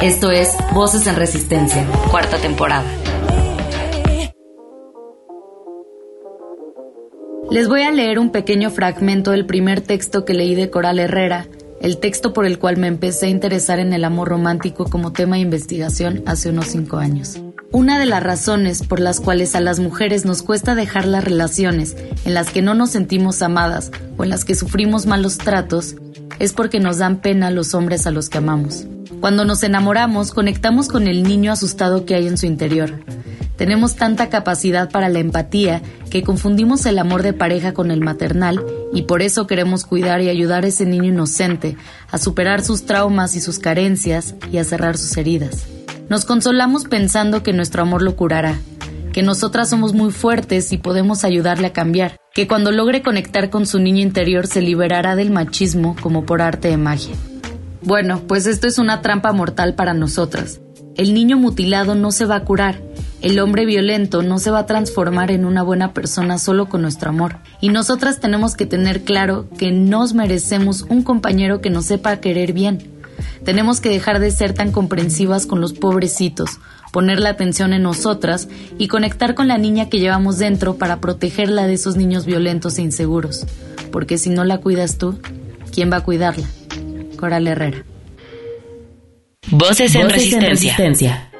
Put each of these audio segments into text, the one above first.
Esto es Voces en Resistencia, cuarta temporada. Les voy a leer un pequeño fragmento del primer texto que leí de Coral Herrera, el texto por el cual me empecé a interesar en el amor romántico como tema de investigación hace unos cinco años. Una de las razones por las cuales a las mujeres nos cuesta dejar las relaciones en las que no nos sentimos amadas o en las que sufrimos malos tratos es porque nos dan pena los hombres a los que amamos. Cuando nos enamoramos, conectamos con el niño asustado que hay en su interior. Tenemos tanta capacidad para la empatía que confundimos el amor de pareja con el maternal y por eso queremos cuidar y ayudar a ese niño inocente a superar sus traumas y sus carencias y a cerrar sus heridas. Nos consolamos pensando que nuestro amor lo curará, que nosotras somos muy fuertes y podemos ayudarle a cambiar, que cuando logre conectar con su niño interior se liberará del machismo como por arte de magia. Bueno, pues esto es una trampa mortal para nosotras. El niño mutilado no se va a curar, el hombre violento no se va a transformar en una buena persona solo con nuestro amor. Y nosotras tenemos que tener claro que nos merecemos un compañero que nos sepa querer bien tenemos que dejar de ser tan comprensivas con los pobrecitos, poner la atención en nosotras y conectar con la niña que llevamos dentro para protegerla de esos niños violentos e inseguros. Porque si no la cuidas tú, ¿quién va a cuidarla? Coral Herrera. Voces en, resistencia.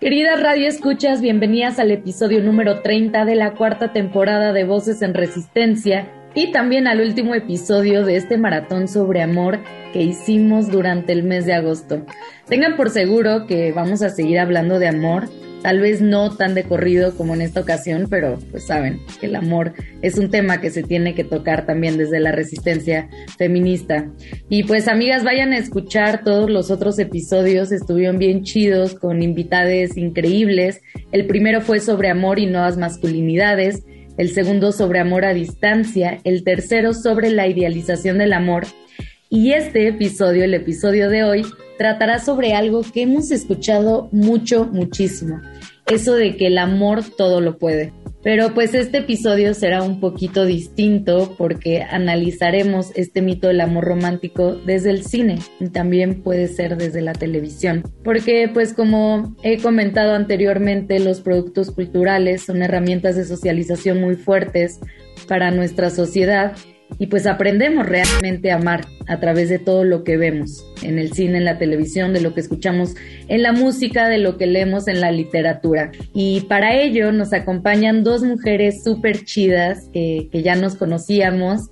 Queridas Radio Escuchas, bienvenidas al episodio número 30 de la cuarta temporada de Voces en Resistencia y también al último episodio de este maratón sobre amor que hicimos durante el mes de agosto. Tengan por seguro que vamos a seguir hablando de amor, tal vez no tan de corrido como en esta ocasión, pero pues saben que el amor es un tema que se tiene que tocar también desde la resistencia feminista. Y pues amigas, vayan a escuchar todos los otros episodios, estuvieron bien chidos con invitades increíbles. El primero fue sobre amor y nuevas masculinidades el segundo sobre amor a distancia, el tercero sobre la idealización del amor. Y este episodio, el episodio de hoy, tratará sobre algo que hemos escuchado mucho, muchísimo. Eso de que el amor todo lo puede. Pero pues este episodio será un poquito distinto porque analizaremos este mito del amor romántico desde el cine y también puede ser desde la televisión. Porque pues como he comentado anteriormente, los productos culturales son herramientas de socialización muy fuertes para nuestra sociedad y pues aprendemos realmente a amar a través de todo lo que vemos en el cine, en la televisión, de lo que escuchamos en la música, de lo que leemos en la literatura. Y para ello nos acompañan dos mujeres súper chidas que, ya nos conocíamos,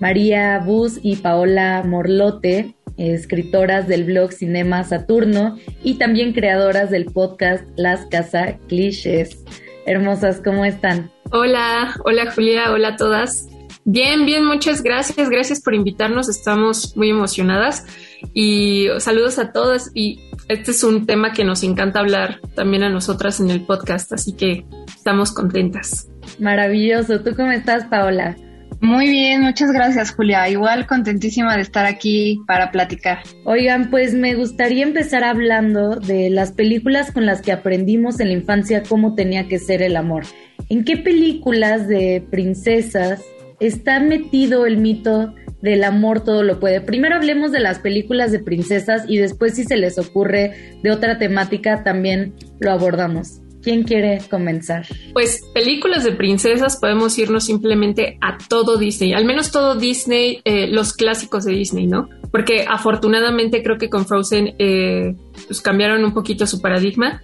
María Bus y Paola Morlote, escritoras del blog Cinema Saturno y también creadoras del podcast Las Casa Clichés. Hermosas, ¿cómo están? Hola, hola Julia, hola a todas. Bien, bien, muchas gracias. Gracias por invitarnos. Estamos muy emocionadas y saludos a todas. Y este es un tema que nos encanta hablar también a nosotras en el podcast, así que estamos contentas. Maravilloso. ¿Tú cómo estás, Paola? Muy bien, muchas gracias, Julia. Igual contentísima de estar aquí para platicar. Oigan, pues me gustaría empezar hablando de las películas con las que aprendimos en la infancia cómo tenía que ser el amor. ¿En qué películas de princesas está metido el mito del amor todo lo puede. Primero hablemos de las películas de princesas y después si se les ocurre de otra temática también lo abordamos. ¿Quién quiere comenzar? Pues películas de princesas podemos irnos simplemente a todo Disney, al menos todo Disney, eh, los clásicos de Disney, ¿no? Porque afortunadamente creo que con Frozen eh, pues cambiaron un poquito su paradigma,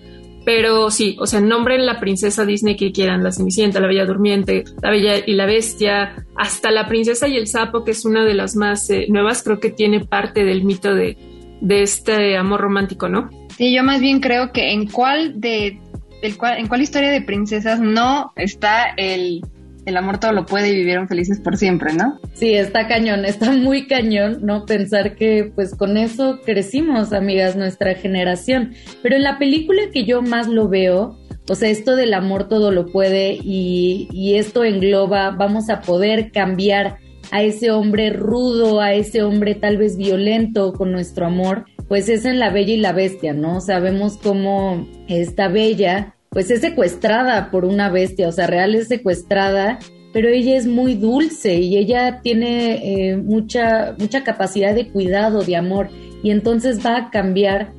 pero sí, o sea, nombren la princesa Disney que quieran, la Cenicienta, la Bella Durmiente, la Bella y la Bestia, hasta la princesa y el sapo, que es una de las más eh, nuevas, creo que tiene parte del mito de, de este amor romántico, ¿no? Sí, yo más bien creo que en cuál de, en cuál historia de princesas no está el, el amor todo lo puede y vivieron felices por siempre, ¿no? Sí, está cañón, está muy cañón, ¿no? Pensar que pues con eso crecimos, amigas, nuestra generación. Pero en la película que yo más lo veo, o sea, esto del amor todo lo puede y, y esto engloba, vamos a poder cambiar a ese hombre rudo, a ese hombre tal vez violento con nuestro amor, pues es en La Bella y la Bestia, ¿no? Sabemos cómo esta Bella pues es secuestrada por una bestia, o sea, real es secuestrada, pero ella es muy dulce y ella tiene eh, mucha, mucha capacidad de cuidado, de amor, y entonces va a cambiar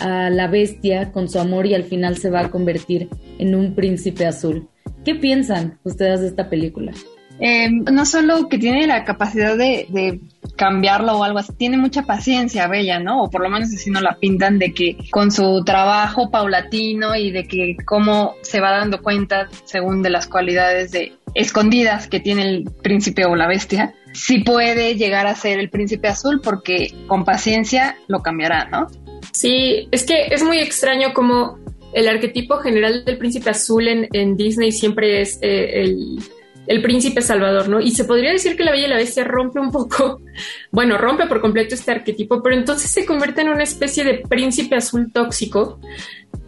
a la bestia con su amor y al final se va a convertir en un príncipe azul. ¿Qué piensan ustedes de esta película? Eh, no solo que tiene la capacidad de, de, cambiarlo o algo así, tiene mucha paciencia, Bella, ¿no? O por lo menos así no la pintan de que con su trabajo paulatino y de que cómo se va dando cuenta según de las cualidades de escondidas que tiene el príncipe o la bestia, sí puede llegar a ser el príncipe azul porque con paciencia lo cambiará, ¿no? Sí, es que es muy extraño como el arquetipo general del príncipe azul en, en Disney siempre es eh, el el príncipe salvador, ¿no? Y se podría decir que la Bella y la Bestia rompe un poco, bueno, rompe por completo este arquetipo, pero entonces se convierte en una especie de príncipe azul tóxico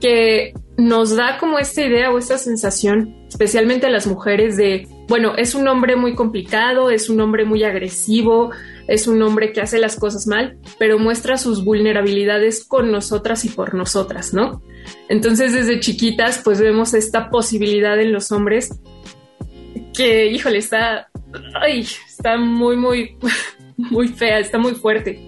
que nos da como esta idea o esta sensación, especialmente a las mujeres, de, bueno, es un hombre muy complicado, es un hombre muy agresivo, es un hombre que hace las cosas mal, pero muestra sus vulnerabilidades con nosotras y por nosotras, ¿no? Entonces desde chiquitas pues vemos esta posibilidad en los hombres que, híjole, está, ay, está muy, muy, muy fea, está muy fuerte.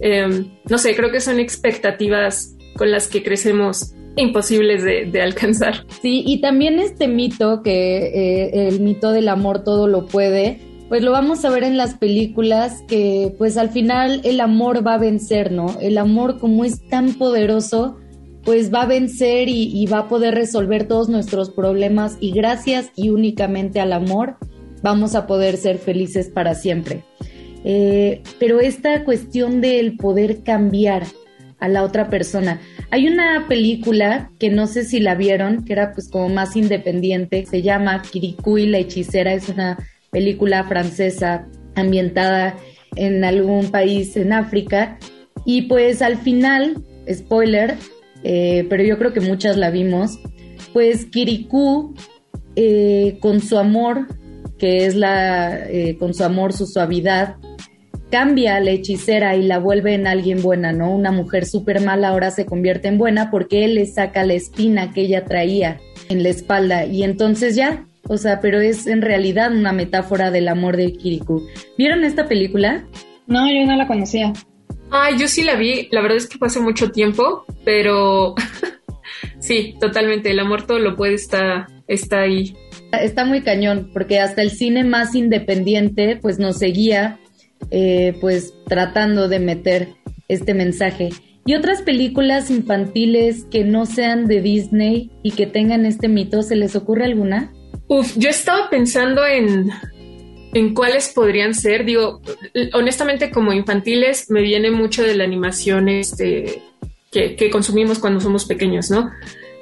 Em, no sé, creo que son expectativas con las que crecemos imposibles de, alcanzar. Sí, y también este mito, que eh, el mito del amor todo lo puede, pues lo vamos a ver en las películas que pues al final el amor va a vencer, ¿no? El amor como es tan poderoso, pues va a vencer y, va a poder resolver todos nuestros problemas y gracias y únicamente al amor vamos a poder ser felices para siempre. Eh, pero esta cuestión del poder cambiar a la otra persona. Hay una película que no sé si la vieron, que era pues como más independiente, se llama y la hechicera, es una película francesa ambientada en algún país en África y pues al final, spoiler, eh, pero yo creo que muchas la vimos, pues Kirikou, eh, con su amor, que es la, eh, con su amor, su suavidad, cambia a la hechicera y la vuelve en alguien buena, ¿no? Una mujer súper mala ahora se convierte en buena porque él le saca la espina que ella traía en la espalda y entonces ya, o sea, pero es en realidad una metáfora del amor de Kirikou. ¿Vieron esta película? No, yo no la conocía. Ah, yo sí la vi, la verdad es que hace mucho tiempo, pero sí, totalmente, el amor todo lo puede, está, está ahí. Está muy cañón, porque hasta el cine más independiente pues nos seguía eh, pues tratando de meter este mensaje. ¿Y otras películas infantiles que no sean de Disney y que tengan este mito, se les ocurre alguna? Uf, yo estaba pensando en en cuáles podrían ser. Digo, honestamente, como infantiles, me viene mucho de la animación este, que, consumimos cuando somos pequeños, ¿no?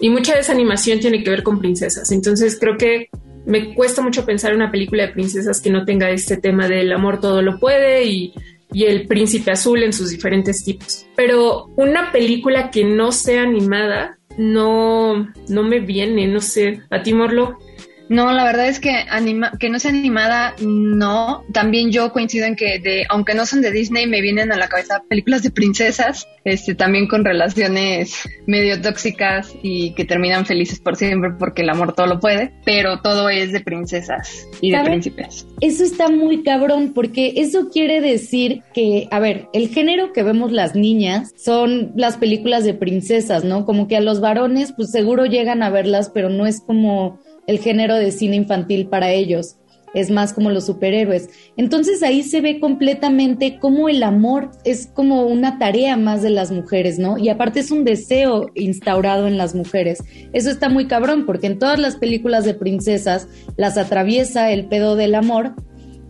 Y mucha de esa animación tiene que ver con princesas. Entonces, creo que me cuesta mucho pensar una película de princesas que no tenga este tema del amor todo lo puede y, y el príncipe azul en sus diferentes tipos. Pero una película que no sea animada no, no me viene, no sé. ¿A ti, Morlo? No, la verdad es que anima, que no sea animada, no. También yo coincido en que de, aunque no son de Disney, me vienen a la cabeza películas de princesas, este, también con relaciones medio tóxicas y que terminan felices por siempre porque el amor todo lo puede, pero todo es de princesas y de príncipes. Eso está muy cabrón porque eso quiere decir que, a ver, el género que vemos las niñas son las películas de princesas, ¿no? Como que a los varones, pues seguro llegan a verlas, pero no es como el género de cine infantil para ellos. Es más como los superhéroes. Entonces ahí se ve completamente cómo el amor es como una tarea más de las mujeres, ¿no? Y aparte es un deseo instaurado en las mujeres. Eso está muy cabrón porque en todas las películas de princesas las atraviesa el pedo del amor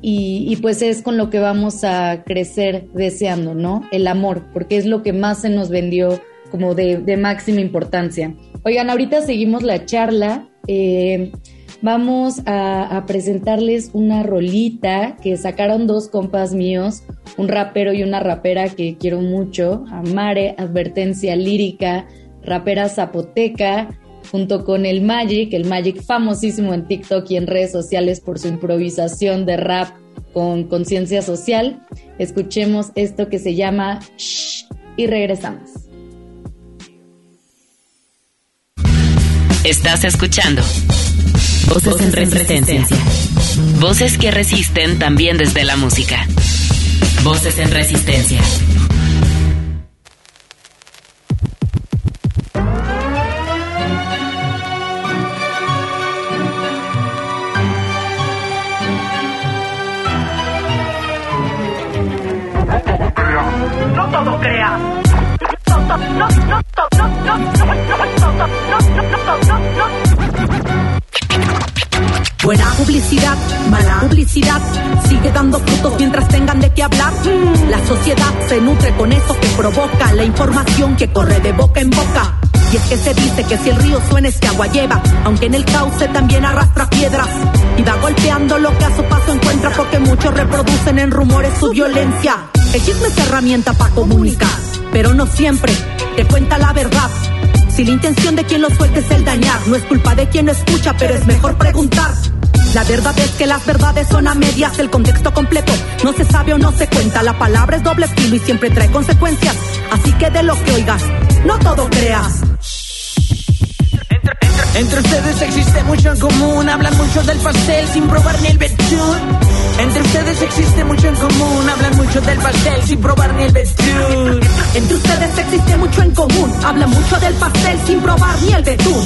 y, pues es con lo que vamos a crecer deseando, ¿no? El amor, porque es lo que más se nos vendió como de, de máxima importancia. Oigan, ahorita seguimos la charla eh, vamos a, presentarles una rolita que sacaron dos compas míos, un rapero y una rapera que quiero mucho, Amare, Advertencia Lírica, rapera zapoteca, junto con el Magic, el Magic famosísimo en TikTok y en redes sociales por su improvisación de rap con conciencia social. Escuchemos esto que se llama Shh y regresamos. Estás escuchando Voces, en resistencia. Voces que resisten también desde la música. Voces en resistencia. No todo crea. Buena publicidad, mala publicidad, sigue dando frutos mientras tengan de qué hablar. La sociedad se nutre con eso que provoca la información que corre de boca en boca. Y es que se dice que si el río suena es que agua lleva, aunque en el cauce también arrastra piedras. Y va golpeando lo que a su paso encuentra porque muchos reproducen en rumores su violencia. El chisme es herramienta para comunicar, pero no siempre te cuenta la verdad. Si la intención de quien lo suelte es el dañar, no es culpa de quien lo escucha, pero es mejor preguntar. La verdad es que las verdades son a medias, el contexto completo no se sabe o no se cuenta. La palabra es doble estilo y siempre trae consecuencias. Así que de lo que oigas, no todo creas. Entre ustedes existe mucho en común, hablan mucho del pastel sin probar ni el betún. Entre ustedes existe mucho en común, hablan mucho del pastel sin probar ni el betún. Entre ustedes existe mucho en común, hablan mucho del pastel sin probar ni el betún.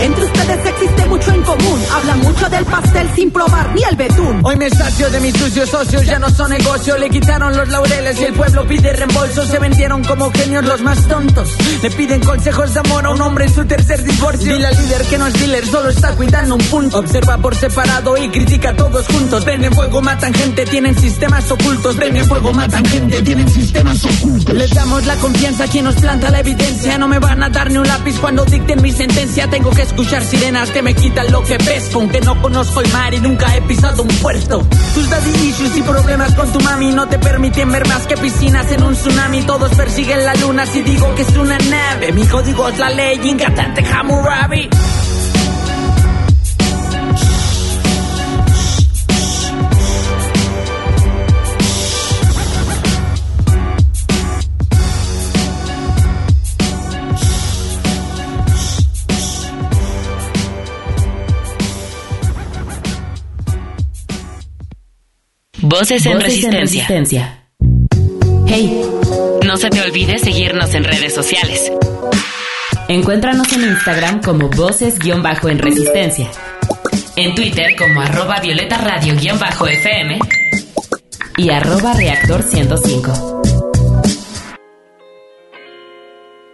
Entre ustedes existe mucho en común, hablan mucho del pastel sin probar ni el betún. Hoy me sacio de mis sucios socios, ya no son negocio, le quitaron los laureles y el pueblo pide reembolso. Se vendieron como genios los más tontos, le piden consejos de amor a un hombre en su tercer divorcio. Y la líder que no es dealer, solo está cuidando un punto. Observa por separado y critica a todos juntos. Prenden fuego, matan gente, tienen sistemas ocultos. Prenden fuego, matan gente, tienen sistemas ocultos. Les damos la confianza a quien nos planta la evidencia. No me van a dar ni un lápiz cuando dicten mi sentencia. Tengo que escuchar sirenas que me quitan lo que pesco. Aunque no conozco el mar y nunca he pisado un puerto. Tus daddy issues y problemas con tu mami no te permiten ver más que piscinas en un tsunami. Todos persiguen la luna si digo que es una nave. Mi código es la ley, Ingatante Hammurabi. Voces en, resistencia. Hey, no se te olvide seguirnos en redes sociales. Encuéntranos en Instagram como Voces-en Resistencia. En Twitter como arroba Violeta Radio-FM y arroba Reactor 105.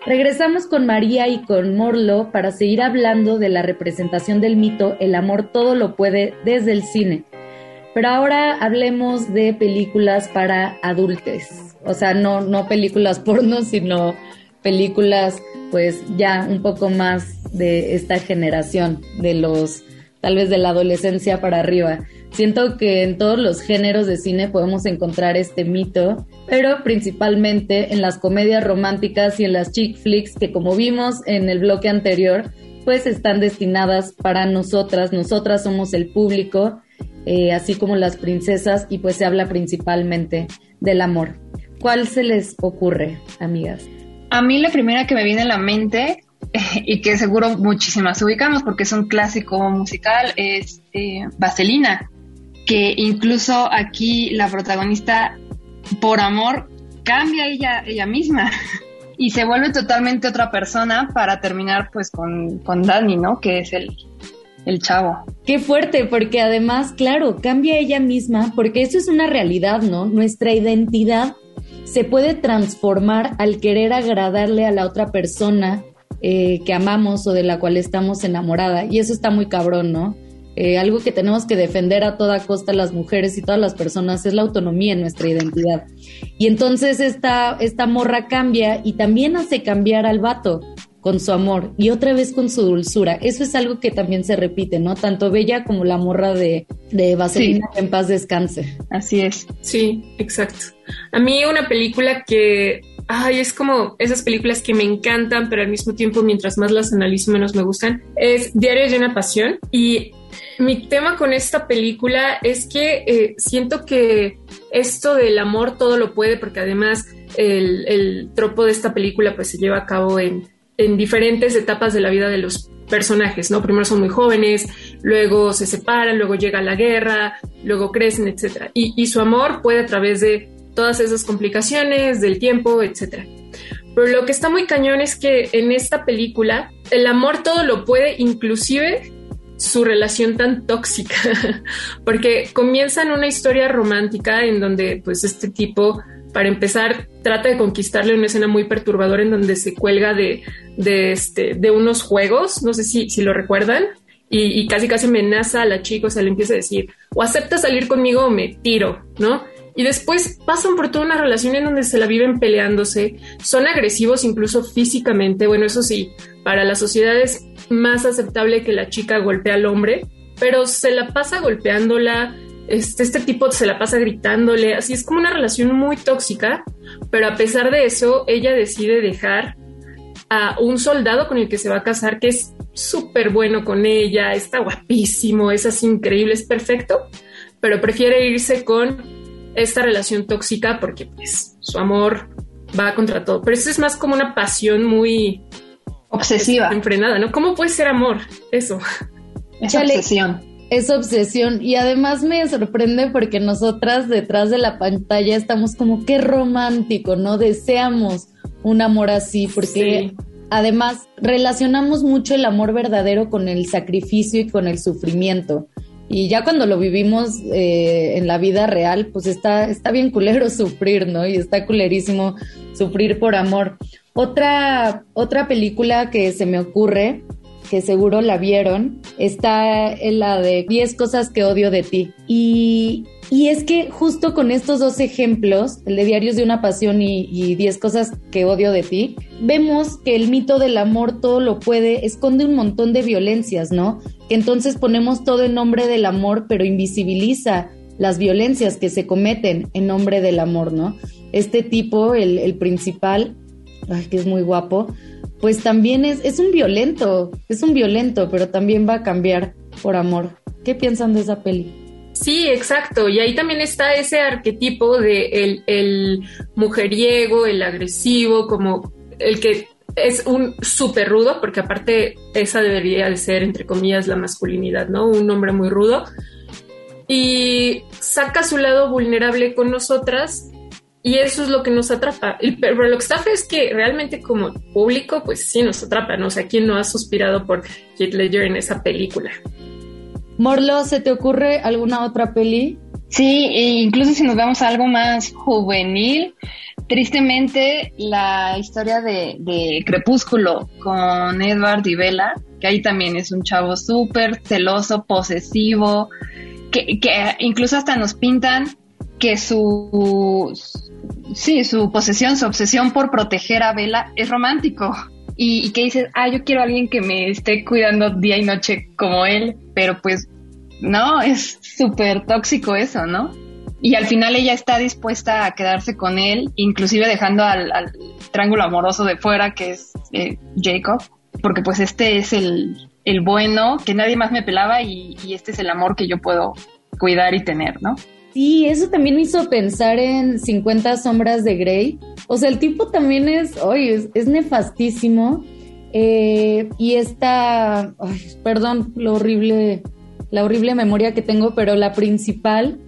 Regresamos con María y con Morlo para seguir hablando de la representación del mito El amor todo lo puede desde el cine. Pero ahora hablemos de películas para adultos. O sea, no, no películas porno, sino películas pues ya un poco más de esta generación, de los, tal vez de la adolescencia para arriba. Siento que en todos los géneros de cine podemos encontrar este mito, pero principalmente en las comedias románticas y en las chick flicks que como vimos en el bloque anterior, pues están destinadas para nosotras, nosotras somos el público eh, así como las princesas, y pues se habla principalmente del amor. ¿Cuál se les ocurre, amigas? A mí la primera que me viene a la mente y que seguro muchísimas ubicamos porque es un clásico musical es eh, Vaselina, que incluso aquí la protagonista por amor cambia ella, ella misma y se vuelve totalmente otra persona para terminar pues con, con Danny, ¿no? Que es el, el chavo. Qué fuerte, porque además, claro, cambia ella misma, porque eso es una realidad, ¿no? Nuestra identidad se puede transformar al querer agradarle a la otra persona eh, que amamos o de la cual estamos enamorada. Y eso está muy cabrón, ¿no? Eh, algo que tenemos que defender a toda costa las mujeres y todas las personas es la autonomía en nuestra identidad. Y entonces esta, esta morra cambia y también hace cambiar al vato con su amor y otra vez con su dulzura. Eso es algo que también se repite, ¿no? Tanto Bella como la morra de, de Vaselina que en paz descanse. Así es. Sí, exacto. A mí una película que, ay, es como esas películas que me encantan, pero al mismo tiempo mientras más las analizo menos me gustan, es Diario de una pasión y mi tema con esta película es que eh, siento que esto del amor todo lo puede, porque además el, el tropo de esta película pues se lleva a cabo en en diferentes etapas de la vida de los personajes, ¿no? Primero son muy jóvenes, luego se separan, luego llega la guerra, luego crecen, etc. Y, su amor puede a través de todas esas complicaciones, del tiempo, etc. Pero lo que está muy cañón es que en esta película el amor todo lo puede, inclusive su relación tan tóxica, porque comienzan una historia romántica en donde pues este tipo para empezar, trata de conquistarle una escena muy perturbadora en donde se cuelga de, de, este, de unos juegos, no sé si, si lo recuerdan, y, casi casi amenaza a la chica, o sea, le empieza a decir, o acepta salir conmigo o me tiro, ¿no? Y después pasan por toda una relación en donde se la viven peleándose, son agresivos incluso físicamente, bueno, eso sí, para la sociedad es más aceptable que la chica golpee al hombre, pero se la pasa golpeándola, este, este, tipo se la pasa gritándole, así es como una relación muy tóxica, pero a pesar de eso, ella decide dejar a un soldado con el que se va a casar, que es súper bueno con ella, está guapísimo, es así increíble, es perfecto, pero prefiere irse con esta relación tóxica porque pues su amor va contra todo. Pero esto es más como una pasión muy obsesiva, enfrenada, ¿no? ¿Cómo puede ser amor eso? Es obsesión esa obsesión y además me sorprende porque nosotras detrás de la pantalla estamos como qué romántico, ¿no? Deseamos un amor así porque además relacionamos mucho el amor verdadero con el sacrificio y con el sufrimiento. Y ya cuando lo vivimos eh, en la vida real, pues está, está bien culero sufrir, ¿no? Y está culerísimo sufrir por amor. Otra, otra película que se me ocurre que seguro la vieron, está en la de 10 cosas que odio de ti. Y, y es que justo con estos dos ejemplos, el de Diarios de una Pasión y, 10 cosas que odio de ti, vemos que el mito del amor todo lo puede, esconde un montón de violencias, ¿no? Que entonces ponemos todo en nombre del amor, pero invisibiliza las violencias que se cometen en nombre del amor, ¿no? Este tipo, el, el principal, que es muy guapo, pues también es, es un violento, es un violento, pero también va a cambiar por amor. ¿Qué piensan de esa peli? Sí, exacto. Y ahí también está ese arquetipo de el, el mujeriego, el agresivo, como el que es un súper rudo, porque aparte esa debería de ser, entre comillas, la masculinidad, ¿no? Un hombre muy rudo. Y saca su lado vulnerable con nosotras y eso es lo que nos atrapa. Pero lo que está feo es que realmente como público, pues sí nos atrapa, ¿no? O sea, ¿quién no ha suspirado por Heath Ledger en esa película? Morlo, ¿se te ocurre alguna otra peli? Sí, e incluso si nos vamos a algo más juvenil, tristemente la historia de, Crepúsculo con Edward y Bella, que ahí también es un chavo súper celoso, posesivo, que, que incluso hasta nos pintan que su, sí, su posesión, su obsesión por proteger a Bella es romántico. Y, que dices, ah, yo quiero a alguien que me esté cuidando día y noche como él, pero pues no, es súper tóxico eso, ¿no? Y al final ella está dispuesta a quedarse con él, inclusive dejando al, triángulo amoroso de fuera, que es eh, Jacob, porque pues este es el, el, bueno, que nadie más me pelaba y, y este es el amor que yo puedo cuidar y tener, ¿no? Sí, eso también me hizo pensar en 50 sombras de Grey. O sea, el tipo también es, oye, es, nefastísimo. Eh, y esta, perdón, lo horrible, la horrible memoria que tengo, pero la principal.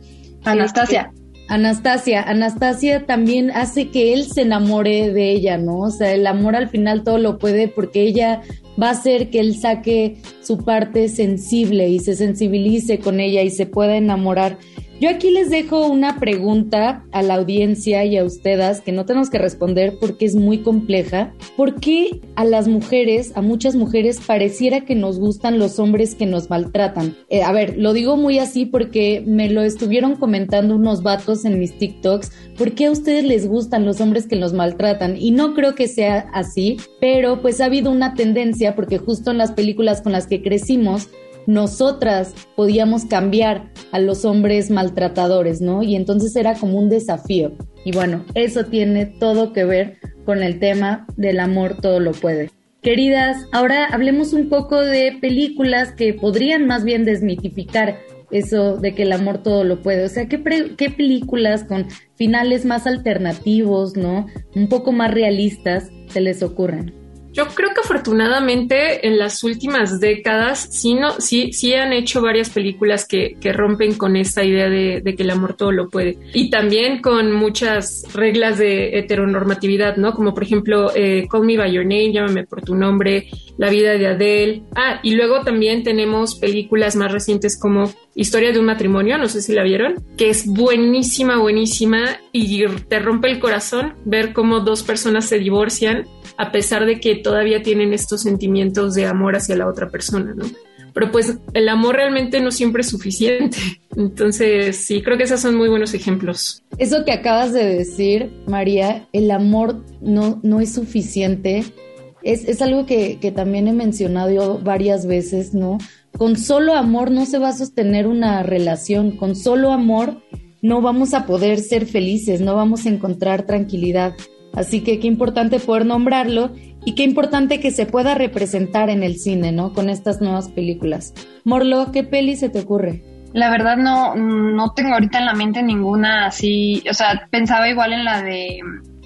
Anastasia. Anastasia, Anastasia también hace que él se enamore de ella, ¿no? O sea, el amor al final todo lo puede porque ella va a hacer que él saque su parte sensible y se sensibilice con ella y se pueda enamorar Yo aquí les dejo una pregunta a la audiencia y a ustedes que no tenemos que responder porque es muy compleja. ¿Por qué a las mujeres, a muchas mujeres, pareciera que nos gustan los hombres que nos maltratan? Eh, a ver, lo digo muy así porque me lo estuvieron comentando unos vatos en mis TikToks. ¿Por qué a ustedes les gustan los hombres que nos maltratan? Y no creo que sea así, pero pues ha habido una tendencia porque justo en las películas con las que crecimos, nosotras podíamos cambiar a los hombres maltratadores, ¿no? Y entonces era como un desafío. Y bueno, eso tiene todo que ver con el tema del amor todo lo puede. Queridas, ahora hablemos un poco de películas que podrían más bien desmitificar eso de que el amor todo lo puede. O sea, ¿qué, qué películas con finales más alternativos, ¿no? Un poco más realistas se les ocurren? Yo creo que afortunadamente en las últimas décadas sí, no, sí, sí han hecho varias películas que, que rompen con esta idea de, de, que el amor todo lo puede. Y también con muchas reglas de heteronormatividad, ¿no? Como por ejemplo eh, Call Me By Your Name, Llámame por tu nombre, La vida de Adele. Ah, y luego también tenemos películas más recientes como Historia de un matrimonio, no sé si la vieron, que es buenísima, buenísima y te rompe el corazón ver cómo dos personas se divorcian a pesar de que todavía tienen estos sentimientos de amor hacia la otra persona, ¿no? Pero pues el amor realmente no siempre es suficiente. Entonces, sí, creo que esos son muy buenos ejemplos. Eso que acabas de decir, María, el amor no, no es suficiente. Es, es algo que, que también he mencionado varias veces, ¿no? Con solo amor no se va a sostener una relación. Con solo amor no vamos a poder ser felices, no vamos a encontrar tranquilidad. Así que qué importante poder nombrarlo y qué importante que se pueda representar en el cine, ¿no? Con estas nuevas películas. Morlo, ¿qué peli se te ocurre? La verdad no, no tengo ahorita en la mente ninguna así, o sea, pensaba igual en la de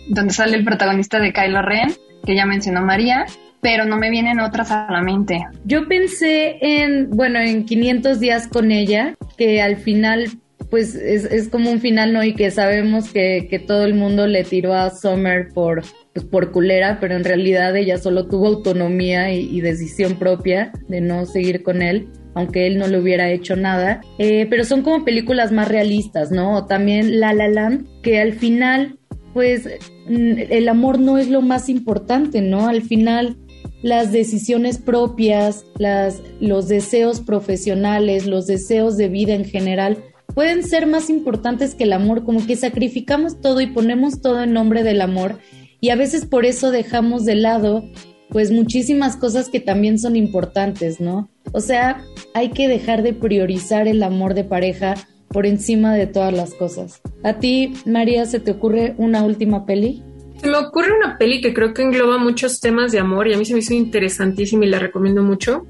donde sale el protagonista de Kylo Ren, que ya mencionó María, pero no me vienen otras a la mente. Yo pensé en, bueno, en 500 días con ella, que al final pues es, es, como un final, ¿no? Y que sabemos que, que todo el mundo le tiró a Summer por, pues, por culera, pero en realidad ella solo tuvo autonomía y, decisión propia de no seguir con él, aunque él no le hubiera hecho nada. Eh, pero son como películas más realistas, ¿no? O también La La Land, que al final, pues el amor no es lo más importante, ¿no? Al final las decisiones propias, las, los deseos profesionales, los deseos de vida en general, pueden ser más importantes que el amor, como que sacrificamos todo y ponemos todo en nombre del amor y a veces por eso dejamos de lado pues muchísimas cosas que también son importantes, ¿no? O sea, hay que dejar de priorizar el amor de pareja por encima de todas las cosas. ¿A ti, María, se te ocurre una última peli? Se me ocurre una peli que creo que engloba muchos temas de amor y a mí se me hizo interesantísima y la recomiendo mucho.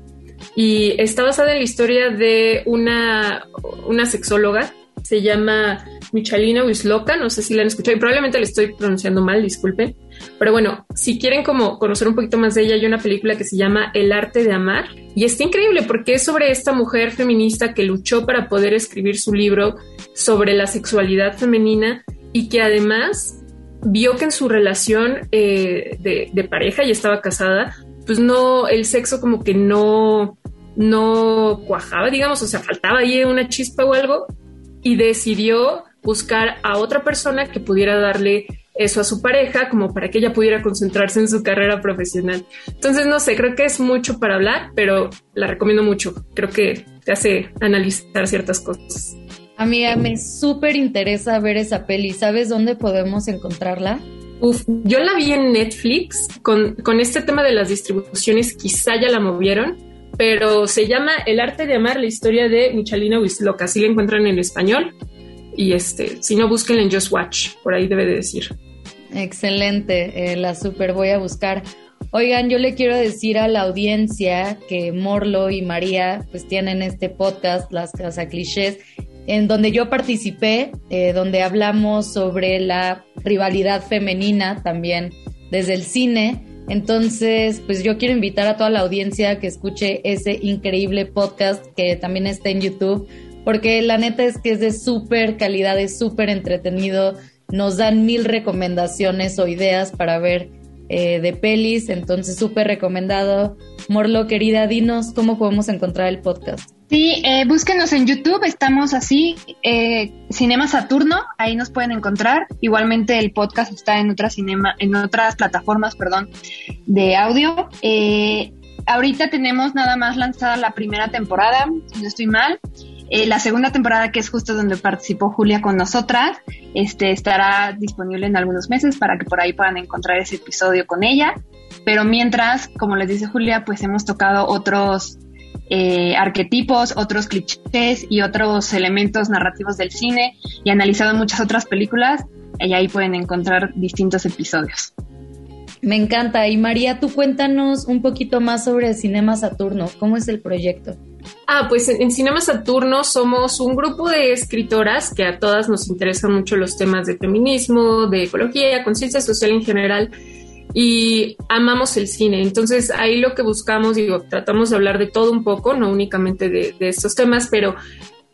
Y está basada en la historia de una, una sexóloga, se llama Michalina Wisloka, no sé si la han escuchado y probablemente la estoy pronunciando mal, disculpen, pero bueno, si quieren como conocer un poquito más de ella, hay una película que se llama El arte de amar. Y está increíble porque es sobre esta mujer feminista que luchó para poder escribir su libro sobre la sexualidad femenina y que además vio que en su relación eh, de, pareja y estaba casada, pues no, el sexo como que no, no cuajaba, digamos, o sea, faltaba ahí una chispa o algo, y decidió buscar a otra persona que pudiera darle eso a su pareja, como para que ella pudiera concentrarse en su carrera profesional. Entonces, no sé, creo que es mucho para hablar, pero la recomiendo mucho. Creo que te hace analizar ciertas cosas. Amiga, me súper interesa ver esa peli. ¿Sabes dónde podemos encontrarla? Uf, yo la vi en Netflix con, con este tema de las distribuciones, quizá ya la movieron, pero se llama El arte de amar, la historia de Michalina Wisloka. Así la encuentran en español. Y este, si no, busquen en Just Watch, por ahí debe de decir. Excelente, eh, la super voy a buscar. Oigan, yo le quiero decir a la audiencia que Morlo y María pues tienen este podcast, Las Casa Clichés, en donde yo participé, eh, donde hablamos sobre la rivalidad femenina también desde el cine. Entonces, pues yo quiero invitar a toda la audiencia que escuche ese increíble podcast que también está en YouTube, porque la neta es que es de súper calidad, es súper entretenido, nos dan mil recomendaciones o ideas para ver eh, de pelis, entonces súper recomendado. Morlo, querida, dinos cómo podemos encontrar el podcast. Sí, eh, búsquenos en YouTube, estamos así, eh, Cinema Saturno, ahí nos pueden encontrar. Igualmente el podcast está en otras cinema, en otras plataformas, perdón, de audio. Eh, ahorita tenemos nada más lanzada la primera temporada, si no estoy mal. Eh, la segunda temporada, que es justo donde participó Julia con nosotras, este, estará disponible en algunos meses para que por ahí puedan encontrar ese episodio con ella. Pero mientras, como les dice Julia, pues hemos tocado otros eh, arquetipos, otros clichés y otros elementos narrativos del cine y analizado muchas otras películas y ahí pueden encontrar distintos episodios. Me encanta. Y María, tú cuéntanos un poquito más sobre Cinema Saturno. ¿Cómo es el proyecto? Ah, pues en Cinema Saturno somos un grupo de escritoras que a todas nos interesan mucho los temas de feminismo, de ecología, conciencia social en general y amamos el cine. Entonces ahí lo que buscamos, digo, tratamos de hablar de todo un poco, no únicamente de, estos temas, pero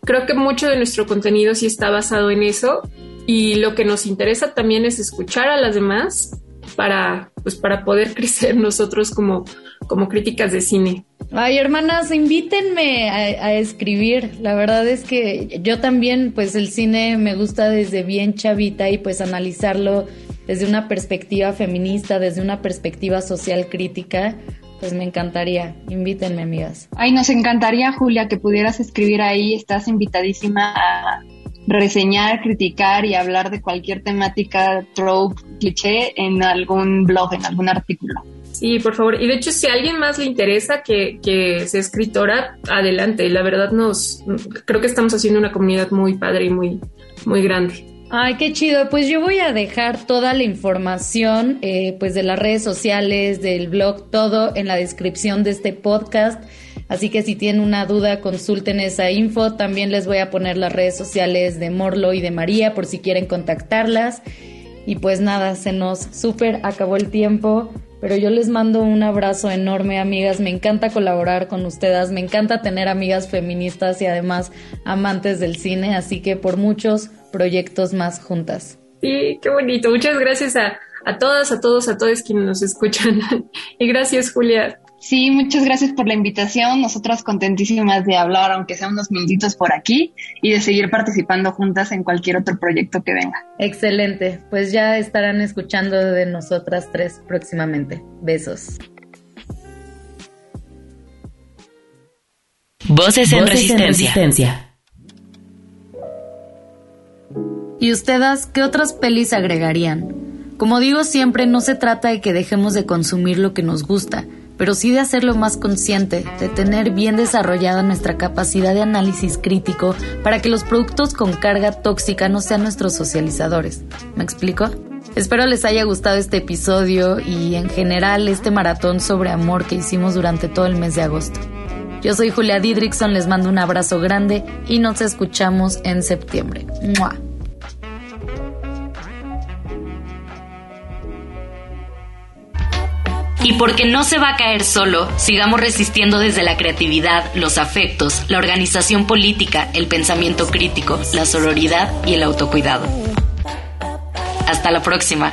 creo que mucho de nuestro contenido sí está basado en eso y lo que nos interesa también es escuchar a las demás para, pues, para poder crecer nosotros como, como críticas de cine. Ay, hermanas, invítenme a, a, escribir. La verdad es que yo también, pues el cine me gusta desde bien chavita y pues analizarlo desde una perspectiva feminista, desde una perspectiva social crítica, pues me encantaría. Invítenme, amigas. Ay, nos encantaría, Julia, que pudieras escribir ahí. Estás invitadísima a reseñar, criticar y hablar de cualquier temática, trope, cliché en algún blog, en algún artículo. Sí, por favor. Y de hecho, si a alguien más le interesa que, que sea escritora, adelante. La verdad nos creo que estamos haciendo una comunidad muy padre y muy, muy grande. Ay, qué chido. Pues yo voy a dejar toda la información, eh, pues de las redes sociales, del blog, todo en la descripción de este podcast. Así que si tienen una duda, consulten esa info. También les voy a poner las redes sociales de Morlo y de María por si quieren contactarlas. Y pues nada, se nos súper acabó el tiempo. Pero yo les mando un abrazo enorme, amigas. Me encanta colaborar con ustedes. Me encanta tener amigas feministas y además amantes del cine. Así que por muchos proyectos más juntas. Sí, qué bonito. Muchas gracias a, a todas, a todos, a todos quienes nos escuchan. y gracias, Julia. Sí, muchas gracias por la invitación. Nosotras contentísimas de hablar, aunque sea unos minutitos por aquí, y de seguir participando juntas en cualquier otro proyecto que venga. Excelente. Pues ya estarán escuchando de nosotras tres próximamente. Besos. Voces en, resistencia. ¿Y ustedes qué otras pelis agregarían? Como digo siempre, no se trata de que dejemos de consumir lo que nos gusta, pero sí de hacerlo más consciente, de tener bien desarrollada nuestra capacidad de análisis crítico para que los productos con carga tóxica no sean nuestros socializadores. ¿Me explico? Espero les haya gustado este episodio y en general este maratón sobre amor que hicimos durante todo el mes de agosto. Yo soy Julia Didrickson, les mando un abrazo grande y nos escuchamos en septiembre. ¡Mua! Y porque no se va a caer solo, sigamos resistiendo desde la creatividad, los afectos, la organización política, el pensamiento crítico, la sororidad y el autocuidado. Hasta la próxima.